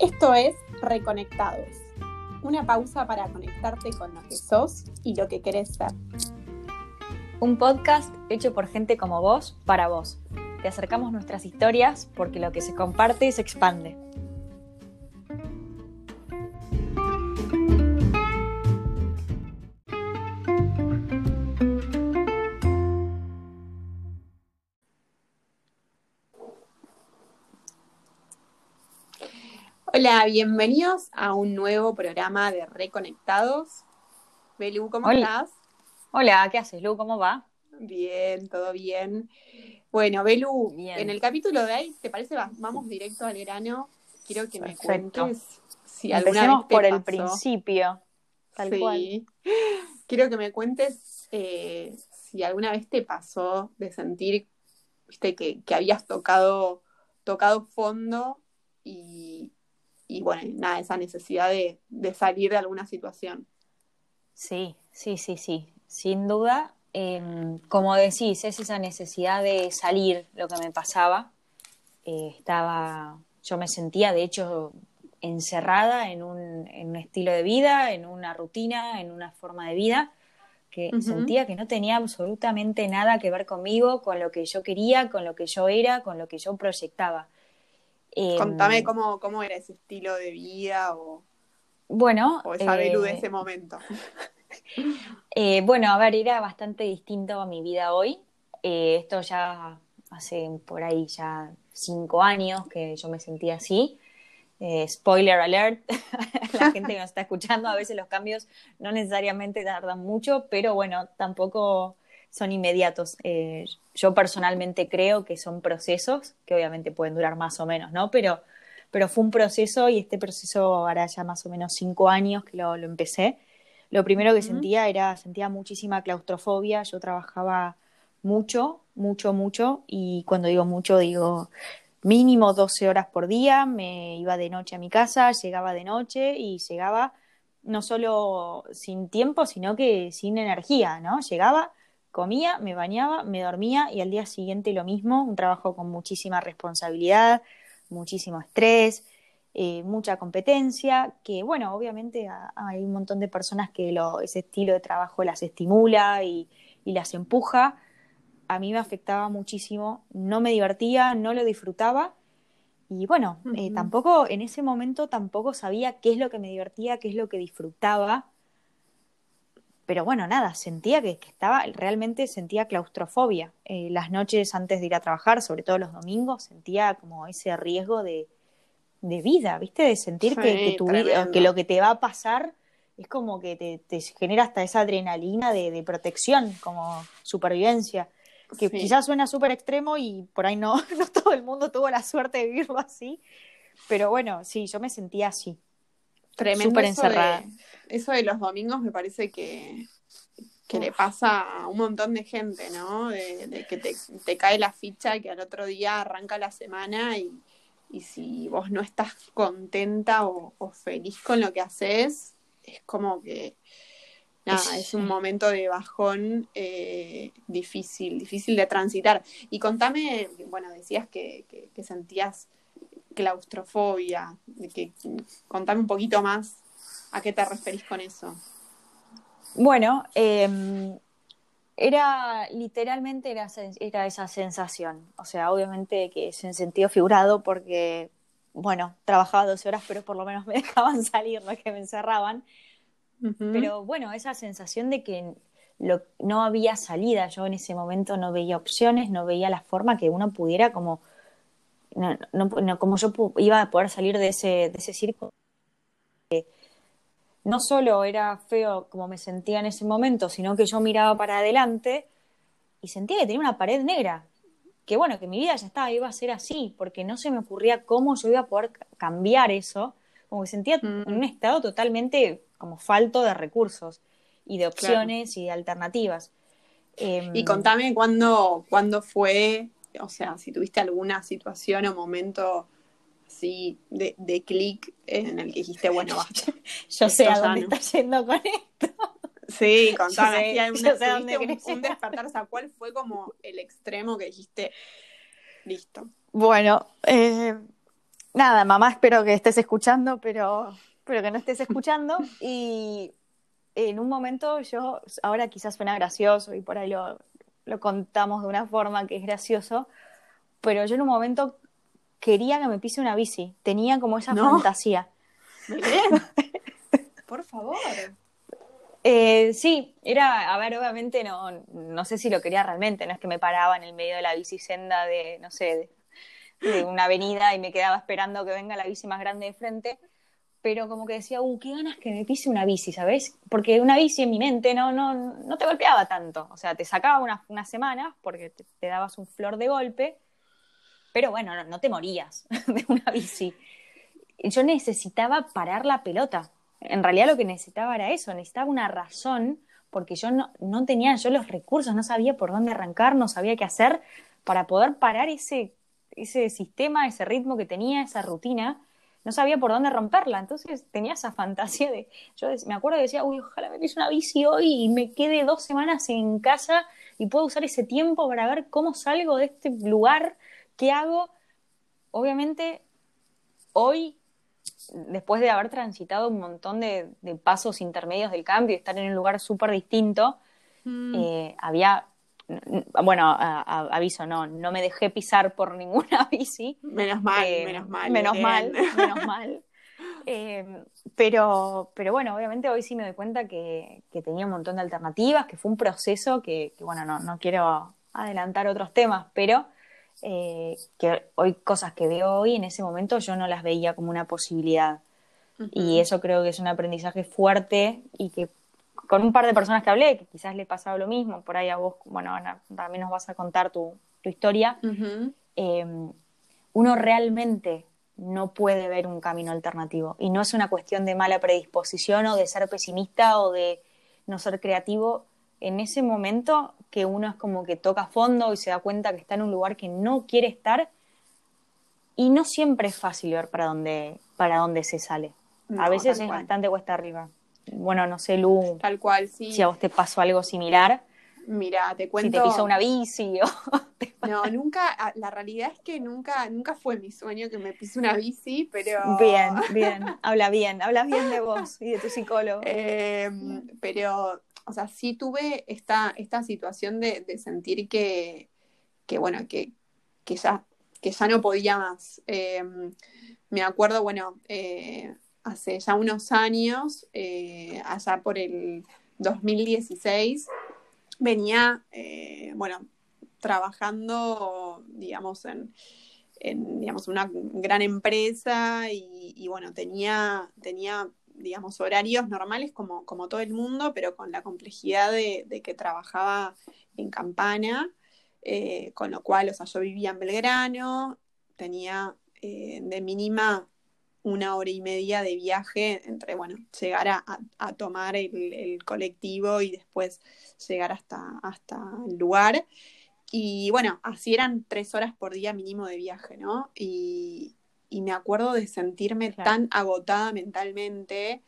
Esto es Reconectados, una pausa para conectarte con lo que sos y lo que querés ser. Un podcast hecho por gente como vos, para vos. Te acercamos nuestras historias porque lo que se comparte se expande. Hola, bienvenidos a un nuevo programa de Reconectados. Belu, ¿cómo Hola. estás? Hola, ¿qué haces, Lu? ¿Cómo va? Bien, todo bien. Bueno, Belu, Bien. en el capítulo de hoy, ¿te parece? Va- Vamos directo al grano. Quiero que me cuentes si alguna Empecemos vez te por el pasó. principio. Tal Sí. cual. Quiero que me cuentes eh, si alguna vez te pasó de sentir, viste, que, que habías tocado, tocado fondo y, y bueno, nada, esa necesidad de, de salir de alguna situación. Sí, sí, sí, sí. Sin duda, em, como decís, es esa necesidad de salir lo que me pasaba. Eh, estaba, yo me sentía, de hecho, encerrada en un, en un estilo de vida, en una rutina, en una forma de vida, que sentía que no tenía absolutamente nada que ver conmigo, con lo que yo quería, con lo que yo era, con lo que yo proyectaba. Em, Contame cómo, cómo era ese estilo de vida o, bueno, o esa Belu de eh, ese momento. Eh, bueno, a ver, era bastante distinto a mi vida hoy. Eh, esto ya hace por ahí ya cinco años que yo me sentía así. Eh, spoiler alert, la gente que nos está escuchando, a veces los cambios no necesariamente tardan mucho, pero bueno, tampoco son inmediatos. Eh, yo personalmente creo que son procesos que obviamente pueden durar más o menos, ¿no? Pero, pero fue un proceso y este proceso hará ya más o menos cinco años que lo, lo empecé. Lo primero que Ujú. sentía era, sentía muchísima claustrofobia, yo trabajaba mucho, mucho, mucho, y cuando digo mucho digo mínimo 12 horas por día, me iba de noche a mi casa, llegaba de noche y llegaba no solo sin tiempo, sino que sin energía, ¿no? Llegaba, comía, me bañaba, me dormía y al día siguiente lo mismo, un trabajo con muchísima responsabilidad, muchísimo estrés, eh, mucha competencia, que bueno, obviamente a- hay un montón de personas que lo, ese estilo de trabajo las estimula y, y las empuja. A mí me afectaba muchísimo, no me divertía, no lo disfrutaba y bueno, eh, tampoco en ese momento tampoco sabía qué es lo que me divertía, qué es lo que disfrutaba. Pero bueno, nada, sentía que, que estaba, realmente sentía claustrofobia. Eh, las noches antes de ir a trabajar, sobre todo los domingos, sentía como ese riesgo de, de vida, ¿viste? De sentir que, Sí, que tu vida, que lo que te va a pasar es como que te, te genera hasta esa adrenalina de, de protección, como supervivencia. Que Sí. quizás suena súper extremo y por ahí no, no todo el mundo tuvo la suerte de vivirlo así. Pero bueno, sí, yo me sentía así. Tremendo súper de- encerrada. Eso de los domingos me parece que, que le pasa a un montón de gente, ¿no? De, de que te, te cae la ficha y que al otro día arranca la semana y, y si vos no estás contenta o, o feliz con lo que haces, es como que nada, Es- un momento de bajón eh, difícil, difícil de transitar. Y contame, bueno, decías que, que- que sentías claustrofobia, que contame un poquito más a qué te referís con eso. Bueno, eh, era literalmente era, esa sensación. O sea, obviamente que es en sentido figurado porque, bueno, trabajaba 12 horas, pero por lo menos me dejaban salir, no es que me encerraban. Pero bueno, esa sensación de que lo- no había salida, yo en ese momento no veía opciones, no veía la forma que uno pudiera como, no, no- no- como yo iba a poder salir de ese, de ese círculo. No solo era feo como me sentía en ese momento, sino que yo miraba para adelante y sentía que tenía una pared negra. Que bueno, que mi vida ya estaba, iba a ser así, porque no se me ocurría cómo yo iba a poder ca- cambiar eso. Como que sentía Mm. en un estado totalmente como falto de recursos y de opciones y de alternativas. Em, Y contame cuándo, cuándo fue, o sea, si tuviste alguna situación o momento así de, de clic en el que dijiste, bueno, basta. yo sé a dónde no. está yendo con esto. Sí, contame, Yo sé- yo una- un, despertar, o sea, ¿cuál fue como el extremo que dijiste, listo? Bueno, eh, nada, mamá, espero que estés escuchando, pero, pero que no estés escuchando. Y en un momento yo, ahora quizás suena gracioso y por ahí lo, lo contamos de una forma que es gracioso, pero yo en un momento quería que me pise una bici, tenía como esa fantasía. Por favor. Eh, sí, era, a ver, obviamente no, no sé si lo quería realmente, no es que me paraba en el medio de la bicisenda de, no sé, de, una avenida y me quedaba esperando que venga la bici más grande de frente, pero como que decía, uh, qué ganas que me pise una bici, ¿sabes? Porque una bici en mi mente no, no, no te golpeaba tanto, o sea, te sacaba unas, unas semanas porque te, dabas un flor de golpe, pero bueno, no, te morías de una bici. Yo necesitaba parar la pelota, en realidad lo que necesitaba era eso, necesitaba una razón, porque yo no, no tenía yo los recursos, no sabía por dónde arrancar, no sabía qué hacer para poder parar ese, ese sistema, ese ritmo que tenía, esa rutina, no sabía por dónde romperla. Entonces tenía esa fantasía de, yo me acuerdo que decía, uy, ojalá me una bici hoy y me quede dos semanas en casa y puedo usar ese tiempo para ver cómo salgo de este lugar, qué hago. Obviamente, hoy después de haber transitado un montón de, pasos intermedios del cambio y estar en un lugar súper distinto, mm. eh, había, bueno, aviso, no, no me dejé pisar por ninguna bici. Menos mal, eh, menos mal. Menos mal, menos mal. Eh, pero, pero bueno, obviamente hoy sí me doy cuenta que, tenía un montón de alternativas, que fue un proceso que, que bueno, no, no quiero adelantar otros temas, pero eh, que hoy cosas que veo hoy en ese momento yo no las veía como una posibilidad. Y eso creo que es un aprendizaje fuerte y que con un par de personas que hablé, que quizás le pasaba lo mismo, por ahí a vos, bueno, también nos vas a contar tu, historia, em, uno realmente no puede ver un camino alternativo. Y no es una cuestión de mala predisposición o de ser pesimista o de no ser creativo. En ese momento que uno es como que toca fondo y se da cuenta que está en un lugar que no quiere estar y no siempre es fácil ver para dónde, para dónde se sale. a veces es bastante cuesta arriba. Bueno, no sé, Lu. Tal cual, sí. Si a vos te pasó algo similar. Mira, te cuento. Si te pisó una bici o. no, nunca. La realidad es que nunca, nunca fue mi sueño que me pise una bici, pero. Bien, bien. Habla bien, hablas bien de vos y de tu psicólogo. Em, pero o sea, sí tuve esta, esta situación de, sentir que, bueno, que, ya, que ya no podía más. Em, me acuerdo, bueno, eh, hace ya unos años, eh, allá por el 2016, venía, eh, bueno, trabajando, digamos, en, digamos, una gran empresa y, y bueno, tenía, tenía digamos, horarios normales como, como todo el mundo, pero con la complejidad de, que trabajaba en Campana, eh, con lo cual, o sea, yo vivía en Belgrano, tenía eh, de mínima una hora y media de viaje entre, bueno, llegar a, tomar el, colectivo y después llegar hasta, hasta el lugar. Y bueno, así eran tres horas por día mínimo de viaje, ¿no? Y me acuerdo de sentirme tan agotada mentalmente.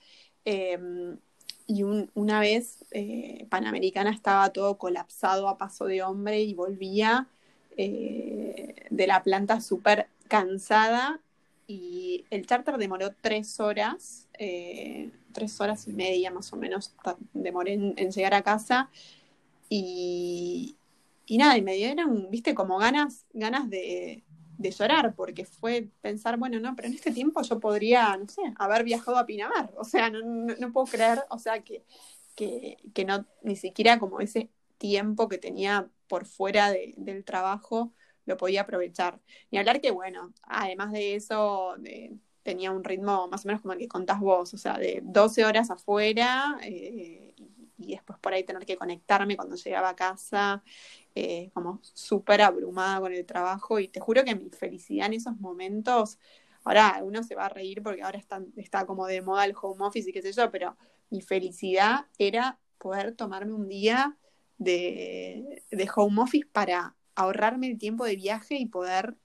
Em, y una vez eh, Panamericana estaba todo colapsado a paso de hombre y volvía eh, de la planta súper cansada y el charter demoró tres horas, eh, tres horas y media más o menos demoré en, llegar a casa y, y nada, y me dieron, viste, como ganas, ganas de, de llorar, porque fue pensar, bueno, no, pero en este tiempo yo podría, no sé, haber viajado a Pinamar, o sea, no, no, puedo creer, o sea, que, que, que, no, ni siquiera como ese tiempo que tenía por fuera del trabajo lo podía aprovechar. Ni hablar que, bueno, además de eso, tenía un ritmo más o menos como el que contás vos, o sea, de 12 horas afuera eh, y después por ahí tener que conectarme cuando llegaba a casa eh, como súper abrumada con el trabajo. Y te juro que mi felicidad en esos momentos, ahora uno se va a reír porque ahora está, está como de moda el home office y qué sé yo, pero mi felicidad era poder tomarme un día de, home office para ahorrarme el tiempo de viaje y poder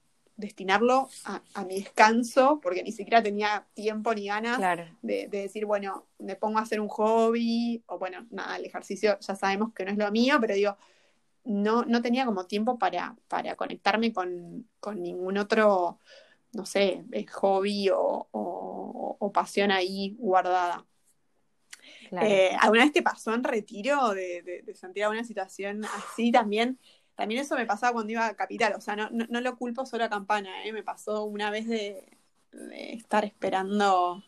destinarlo a, mi descanso, porque ni siquiera tenía tiempo ni ganas de, de, decir, bueno, me pongo a hacer un hobby, o bueno, nada, el ejercicio ya sabemos que no es lo mío, pero digo, no, no tenía como tiempo para, para conectarme con, ningún otro no sé, hobby o, pasión ahí guardada. Eh, ¿Alguna vez te pasó en retiro de, de, sentir alguna situación así también? También eso me pasaba cuando iba a Capital, o sea, no, no, lo culpo solo a Campana, ¿eh? me pasó una vez de, estar esperando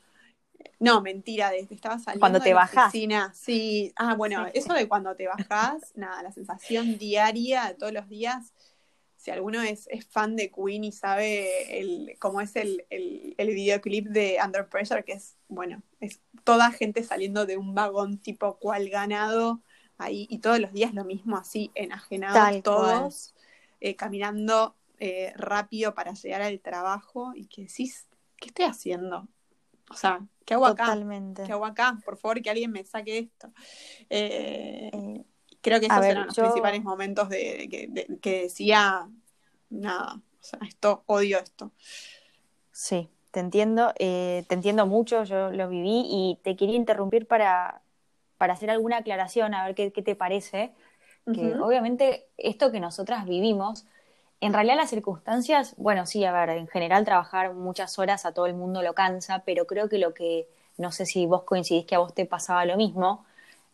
no, mentira, desde estaba saliendo cuando te de bajás. Sí, ah, bueno, eso de cuando te bajás, nada, la sensación diaria de todos los días si alguno es, fan de Queen y sabe el, cómo es el, videoclip de Under Pressure, que es, bueno, es toda gente saliendo de un vagón tipo cual ganado ahí y todos los días lo mismo, así enajenados todos, eh, caminando eh, rápido para llegar al trabajo y que decís, ¿qué estoy haciendo? O sea, ¿qué hago acá? ¿Qué hago acá? Por favor, que alguien me saque esto. Eh, Creo que esos eran los principales momentos de, que decía, nada, o sea, esto, odio esto. Sí, te entiendo, eh, te entiendo mucho, yo lo viví y te quería interrumpir para, para hacer alguna aclaración, a ver qué, te parece. Que obviamente esto que nosotras vivimos, en realidad las circunstancias, bueno, sí, a ver, en general trabajar muchas horas a todo el mundo lo cansa, pero creo que lo que, no sé si vos coincidís que a vos te pasaba lo mismo,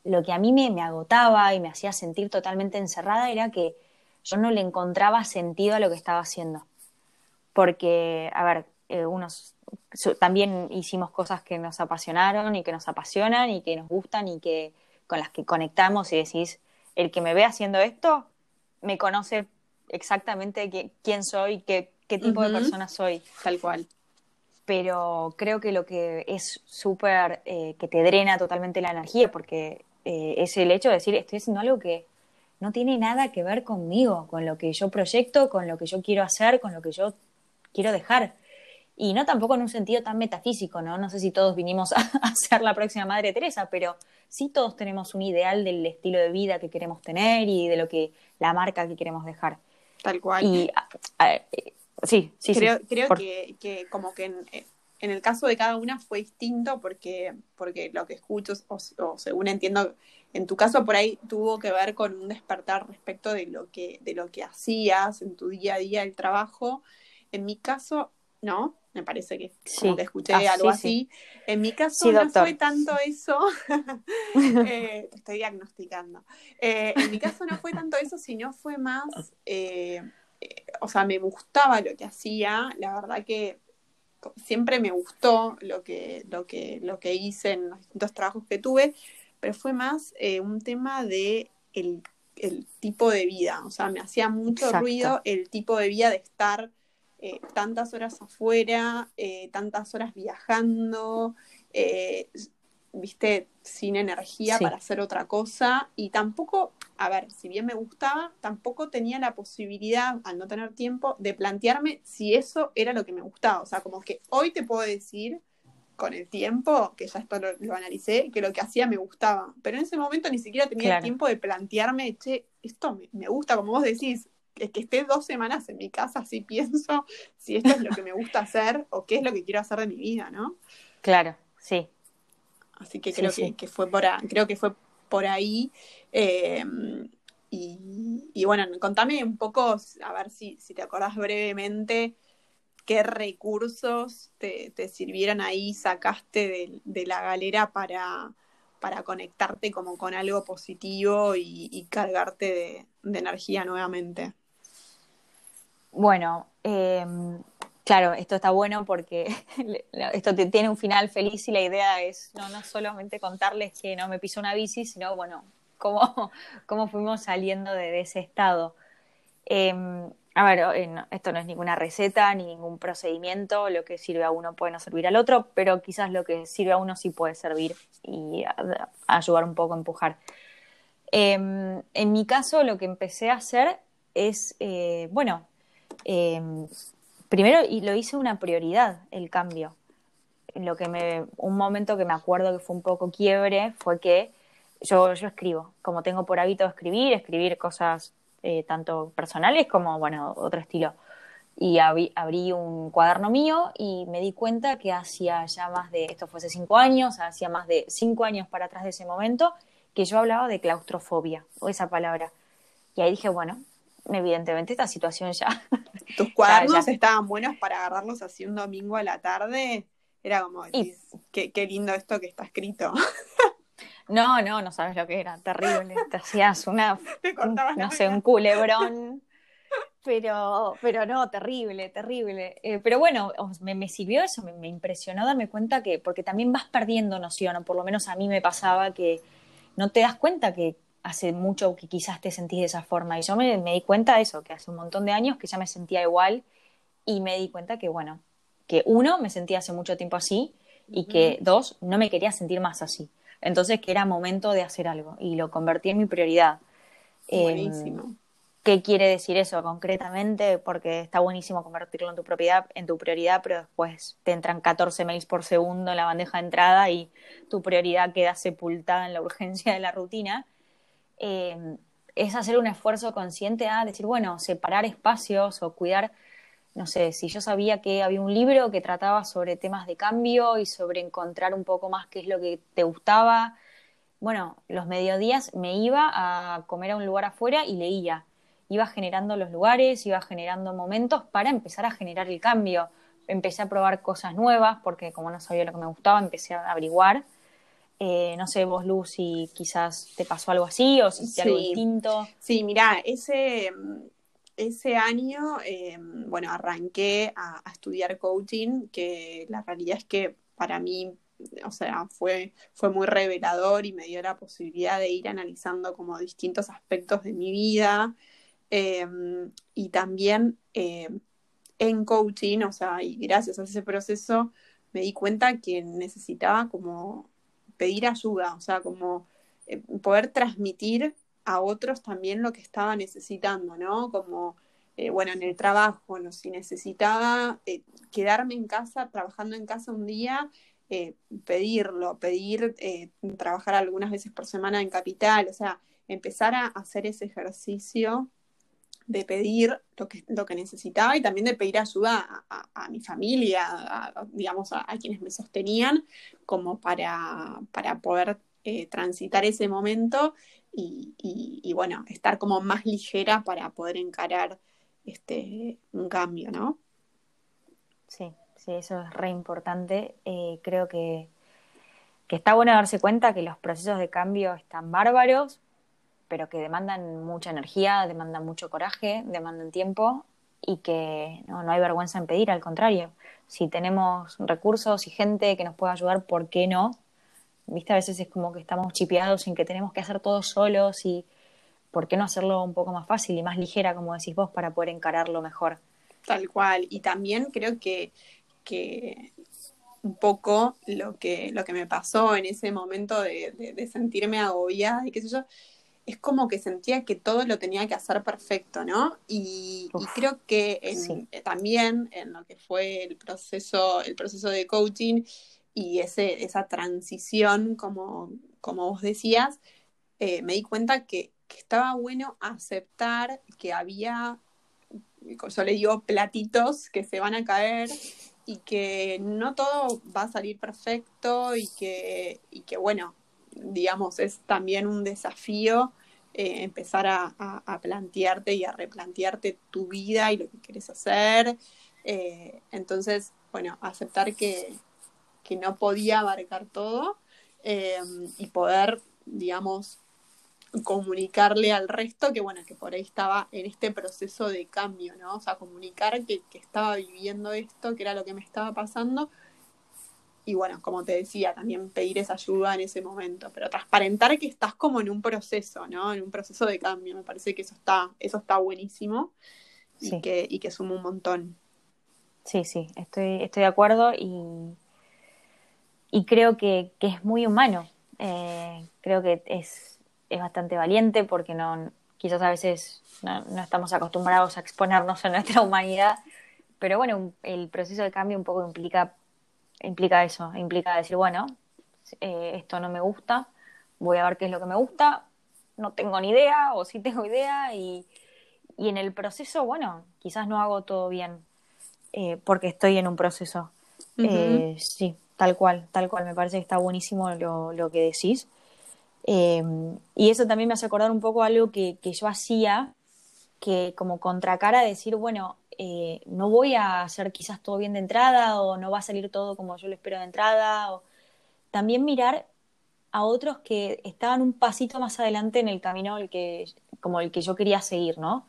lo que a mí me, agotaba y me hacía sentir totalmente encerrada era que yo no le encontraba sentido a lo que estaba haciendo. Porque, a ver, eh, unos también hicimos cosas que nos apasionaron y que nos apasionan y que nos gustan y que con las que conectamos y decís, el que me ve haciendo esto me conoce exactamente quién soy, qué, qué tipo de persona soy. Tal cual. Pero creo que lo que es súper, eh, que te drena totalmente la energía, porque eh, es el hecho de decir, estoy haciendo algo que no tiene nada que ver conmigo, con lo que yo proyecto, con lo que yo quiero hacer, con lo que yo quiero dejar. Y no tampoco en un sentido tan metafísico, ¿no? No sé si todos vinimos a, ser la próxima Madre Teresa, pero sí todos tenemos un ideal del estilo de vida que queremos tener y de lo que la marca que queremos dejar. Tal cual. Y sí, sí, creo, Creo que, como que en, el caso de cada una fue distinto porque, porque lo que escucho, o según entiendo, en tu caso por ahí tuvo que ver con un despertar respecto de lo que, de lo que hacías en tu día a día el trabajo. En mi caso, no, me parece que como que escuché ah, algo así. En mi caso no fue tanto eso, eh, te estoy diagnosticando. Eh, en mi caso no fue tanto eso, sino fue más, eh, o sea, me gustaba lo que hacía, la verdad que siempre me gustó lo que, lo que, lo que hice en los distintos trabajos que tuve, pero fue más un tema de el, tipo de vida, o sea, me hacía mucho ruido el tipo de vida de estar eh, tantas horas afuera, eh, tantas horas viajando, viste, sin energía para hacer otra cosa. Y tampoco, a ver, si bien me gustaba, tampoco tenía la posibilidad, al no tener tiempo, de plantearme si eso era lo que me gustaba, o sea, como que hoy te puedo decir con el tiempo, que ya esto lo, analicé, que lo que hacía me gustaba. Pero en ese momento ni siquiera tenía el tiempo de plantearme, che, esto me, gusta, como vos decís, es que esté dos semanas en mi casa, así pienso si esto es lo que me gusta hacer o qué es lo que quiero hacer de mi vida, ¿no? Claro, sí. Así que creo Que, fue por ahí, creo que fue por ahí. Eh, y, bueno, contame un poco, a ver si, si te acordás brevemente qué recursos te, sirvieron ahí, sacaste de, la galera para, para, conectarte como con algo positivo y, cargarte de, energía nuevamente. Bueno, em, claro, esto está bueno porque esto tiene un final feliz y la idea es no, no solamente contarles que no me pisó una bici, sino bueno, cómo, cómo fuimos saliendo de, ese estado. Em, a ver, eh, esto no es ninguna receta ni ningún procedimiento, lo que sirve a uno puede no servir al otro, pero quizás lo que sirve a uno sí puede servir y ayudar un poco a empujar. Em, en mi caso, lo que empecé a hacer es, eh, bueno, em, primero y lo hice una prioridad, el cambio. Lo que me, un momento que me acuerdo que fue un poco quiebre fue que yo, yo escribo, como tengo por hábito escribir, escribir cosas eh, tanto personales como, bueno, otro estilo. Y abrí, un cuaderno mío y me di cuenta que hacía ya más de, esto fue hace cinco años, hacía más de cinco años para atrás de ese momento, que yo hablaba de claustrofobia, o esa palabra. Y ahí dije, bueno, evidentemente esta situación ya tus cuadernos estaban buenos para agarrarlos así un domingo a la tarde. Era como, qué, qué lindo esto que está escrito. No, no, no sabes lo que era, terrible. Te hacías una, no sé, un culebrón. Pero, pero no, terrible, terrible. Eh, pero bueno, me, me sirvió eso, me, impresionó darme cuenta que, porque también vas perdiendo noción, o por lo menos a mí me pasaba que no te das cuenta que hace mucho que quizás te sentís de esa forma. Y yo me, me di cuenta de eso, que hace un montón de años que ya me sentía igual y me di cuenta que, bueno, que uno, me sentía hace mucho tiempo así y que dos, no me quería sentir más así. Entonces que era momento de hacer algo y lo convertí en mi prioridad. Buenísimo. ¿Qué quiere decir eso concretamente? Porque está buenísimo convertirlo en tu propiedad, en tu prioridad, pero después te entran 14 mails por segundo en la bandeja de entrada y tu prioridad queda sepultada en la urgencia de la rutina. Eh, es hacer un esfuerzo consciente a decir, bueno, separar espacios o cuidar no sé, si yo sabía que había un libro que trataba sobre temas de cambio y sobre encontrar un poco más qué es lo que te gustaba, bueno, los mediodías me iba a comer a un lugar afuera y leía. Iba generando los lugares, iba generando momentos para empezar a generar el cambio. Empecé a probar cosas nuevas porque como no sabía lo que me gustaba, empecé a averiguar. Eh, no sé, vos, Luz, si quizás te pasó algo así o si algo distinto. Sí, mira, ese ese año, eh, bueno, arranqué a, estudiar coaching, que la realidad es que para mí, o sea, fue, fue muy revelador y me dio la posibilidad de ir analizando como distintos aspectos de mi vida. Eh, y también eh, en coaching, o sea, y gracias a ese proceso, me di cuenta que necesitaba como pedir ayuda, o sea, como poder transmitir a otros también lo que estaba necesitando, ¿no? Como, eh, bueno, en el trabajo, ¿no? Si necesitaba eh, quedarme en casa, trabajando en casa un día, eh, pedirlo, pedir trabajar algunas veces por semana en capital, o sea, empezar a hacer ese ejercicio de pedir lo que, lo que necesitaba y también de pedir ayuda a, mi familia, digamos, a, quienes me sostenían, como para, para poder transitar ese momento y, bueno, estar como más ligera para poder encarar este, un cambio, ¿no? Sí, sí, eso es re importante. Eh, creo que, que está bueno darse cuenta que los procesos de cambio están bárbaros, pero que demandan mucha energía, demandan mucho coraje, demandan tiempo y que no, no hay vergüenza en pedir, al contrario. Si tenemos recursos y gente que nos pueda ayudar, ¿por qué no? ¿Viste? A veces es como que estamos chipeados en que tenemos que hacer todo solos y ¿por qué no hacerlo un poco más fácil y más ligera, como decís vos, para poder encararlo mejor? Tal cual. Y también creo que, un poco lo que, lo que me pasó en ese momento de, sentirme agobiada y qué sé yo, es como que sentía que todo lo tenía que hacer perfecto, ¿no? Y, creo que también en lo que fue el proceso, el proceso de coaching, y ese, esa transición, como, como vos decías, eh, me di cuenta que, estaba bueno aceptar que había, yo le digo, platitos que se van a caer y que no todo va a salir perfecto y que, y que bueno, digamos, es también un desafío eh, empezar a, plantearte y a replantearte tu vida y lo que quieres hacer. Eh, entonces, bueno, aceptar que, que no podía abarcar todo eh, y poder, digamos, comunicarle al resto que, bueno, que por ahí estaba en este proceso de cambio, ¿no? O sea, comunicar que, estaba viviendo esto, que era lo que me estaba pasando. Y bueno, como te decía, también pedir esa ayuda en ese momento, pero transparentar que estás como en un proceso, ¿no? En un proceso de cambio. Me parece que eso está, eso está buenísimo y, que, y que suma un montón. Sí, sí, estoy, estoy de acuerdo y y creo que, que es muy humano. Eh, creo que es, es bastante valiente porque no, quizás a veces no, no, estamos acostumbrados a exponernos a nuestra humanidad, pero bueno, el proceso de cambio un poco implica, implica eso, implica decir, bueno, eh, esto no me gusta, voy a ver qué es lo que me gusta, no tengo ni idea o sí tengo idea y, y en el proceso, bueno, quizás no hago todo bien eh, porque estoy en un proceso. sí, Tal cual, tal cual, me parece que está buenísimo lo, lo que decís. Eh, y eso también me hace acordar un poco algo que, que yo hacía, que como contracara decir, bueno, eh, no voy a hacer quizás todo bien de entrada o no va a salir todo como yo lo espero de entrada. O... También mirar a otros que estaban un pasito más adelante en el camino el que, como el que yo quería seguir, ¿no?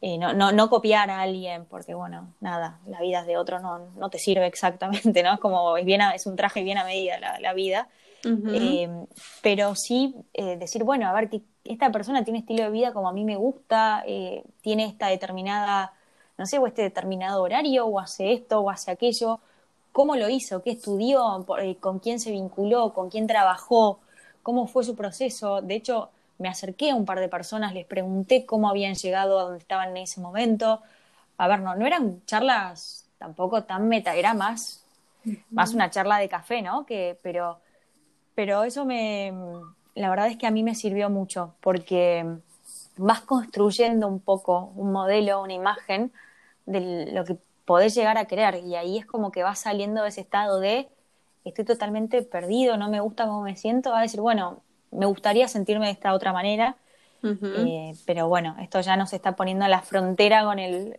Eh, no, no, no, copiar a alguien, porque bueno, nada, la vida es de otro no, no te sirve exactamente, ¿no? Es como, es, bien es un traje bien a medida la, la vida. Eh, pero sí eh, decir, bueno, a ver, esta persona tiene estilo de vida como a mí me gusta, tiene esta determinada, no sé, o este determinado horario, o hace esto, o hace aquello, cómo lo hizo, qué estudió, con quién se vinculó, con quién trabajó, cómo fue su proceso. De hecho, me acerqué a un par de personas, les pregunté cómo habían llegado a donde estaban en ese momento. A ver, no, no eran charlas tampoco tan meta, era más, más una charla de café, ¿no? Que, pero, pero eso me, la verdad es que a mí me sirvió mucho porque vas construyendo un poco un modelo, una imagen de lo que podés llegar a querer y ahí es como que vas saliendo de ese estado de estoy totalmente perdido, no me gusta cómo me siento, va a decir, bueno, me gustaría sentirme de esta otra manera, eh, pero bueno, esto ya nos está poniendo a la frontera con el,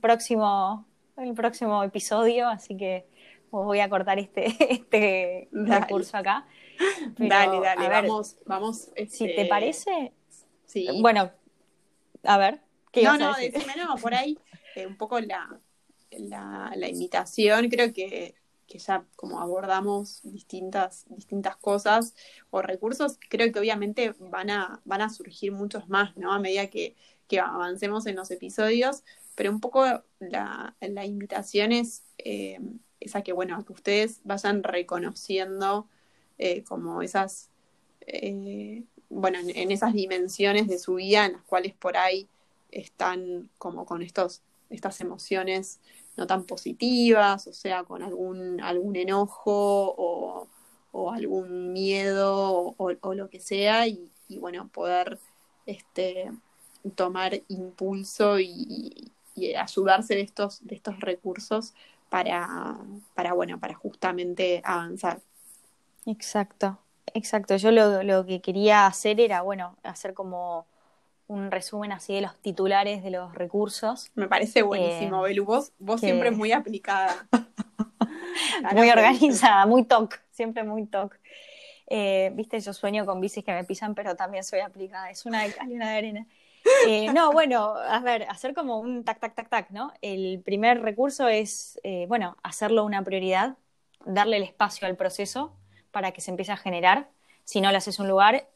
próximo, el próximo episodio, así que voy a cortar este, este recurso acá. dale, dale, vamos, vamos. Si te este, parece, sí. bueno, a ver. ¿qué no, no, decime, no, por ahí eh, un poco la, la, la invitación, creo que que ya como abordamos distintas, distintas cosas o recursos, creo que obviamente van a, van a surgir muchos más, ¿no? A medida que, avancemos en los episodios, pero un poco la, la invitación es, eh, a que, bueno, que ustedes vayan reconociendo eh, como esas, bueno, en, esas dimensiones de su vida en las cuales por ahí están como con estos, estas emociones no tan positivas, o sea, con algún, algún enojo o, algún miedo o, lo que sea, y, bueno, poder este, tomar impulso y, ayudarse de estos, de estos recursos para, para, bueno, para justamente avanzar. Exacto, exacto. Yo lo, lo que quería hacer era, bueno, hacer como un resumen así de los titulares de los recursos. Me parece buenísimo, eh, Belu. Vos, siempre muy aplicada. muy organizada, muy toc, siempre muy toc. Eh, viste, yo sueño con bicis que me pisan, pero también soy aplicada. Es una de una de arena. Eh, no, bueno, a ver, hacer como un tac, tac, tac, tac, ¿no? El primer recurso es, bueno, hacerlo una prioridad, darle el espacio al proceso para que se empiece a generar. Si no le haces un lugar,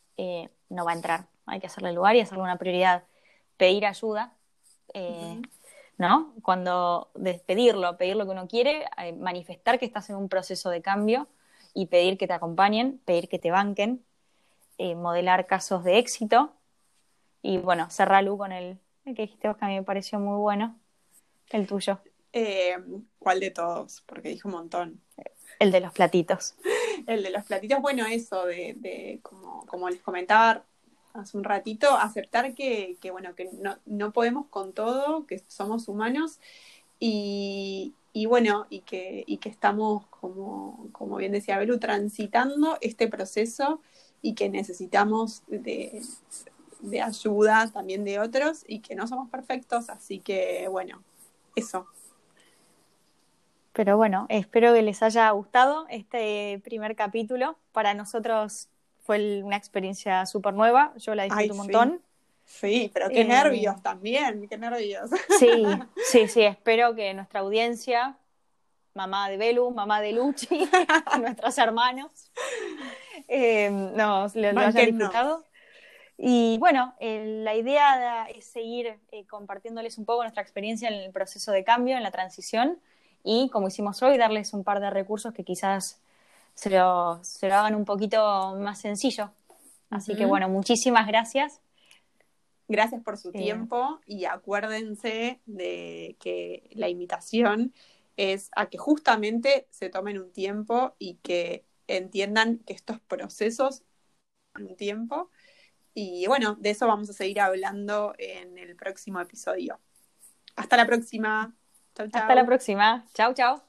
no va a entrar hay que hacerle lugar y hacerle una prioridad. Pedir ayuda, eh, ¿no? Cuando despedirlo, pedir lo que uno quiere, eh, manifestar que estás en un proceso de cambio y pedir que te acompañen, pedir que te banquen, eh, modelar casos de éxito y bueno, cerrarlo con el, el, que dijiste vos que a mí me pareció muy bueno, el tuyo. ¿Cuál de todos? Porque dije un montón. El de los platitos. El de los platitos, bueno, eso de, de como, como les comentaba hace un ratito, aceptar que, que bueno, que no, no, podemos con todo, que somos humanos y, y bueno, y que, y que estamos, como, como bien decía Belu, transitando este proceso y que necesitamos de, de ayuda también de otros y que no somos perfectos, así que bueno, eso. Pero bueno, espero que les haya gustado este primer capítulo. Para nosotros fue una experiencia súper nueva, yo la disfruté un montón. Sí, pero qué eh, nervios también, qué nervios. Sí, sí, sí, espero que nuestra audiencia, mamá de Belu, mamá de Luchi, nuestros hermanos, eh, nos lo, hayan disfrutado. Y bueno, eh, la idea es seguir compartiéndoles un poco nuestra experiencia en el proceso de cambio, en la transición, y como hicimos hoy, darles un par de recursos que quizás se lo, se lo hagan un poquito más sencillo. Así que bueno, muchísimas gracias. Gracias por su tiempo y acuérdense de que la invitación es a que justamente se tomen un tiempo y que entiendan que estos procesos un tiempo. Y bueno, de eso vamos a seguir hablando en el próximo episodio. Hasta la próxima. Hasta la próxima. Chao, chao.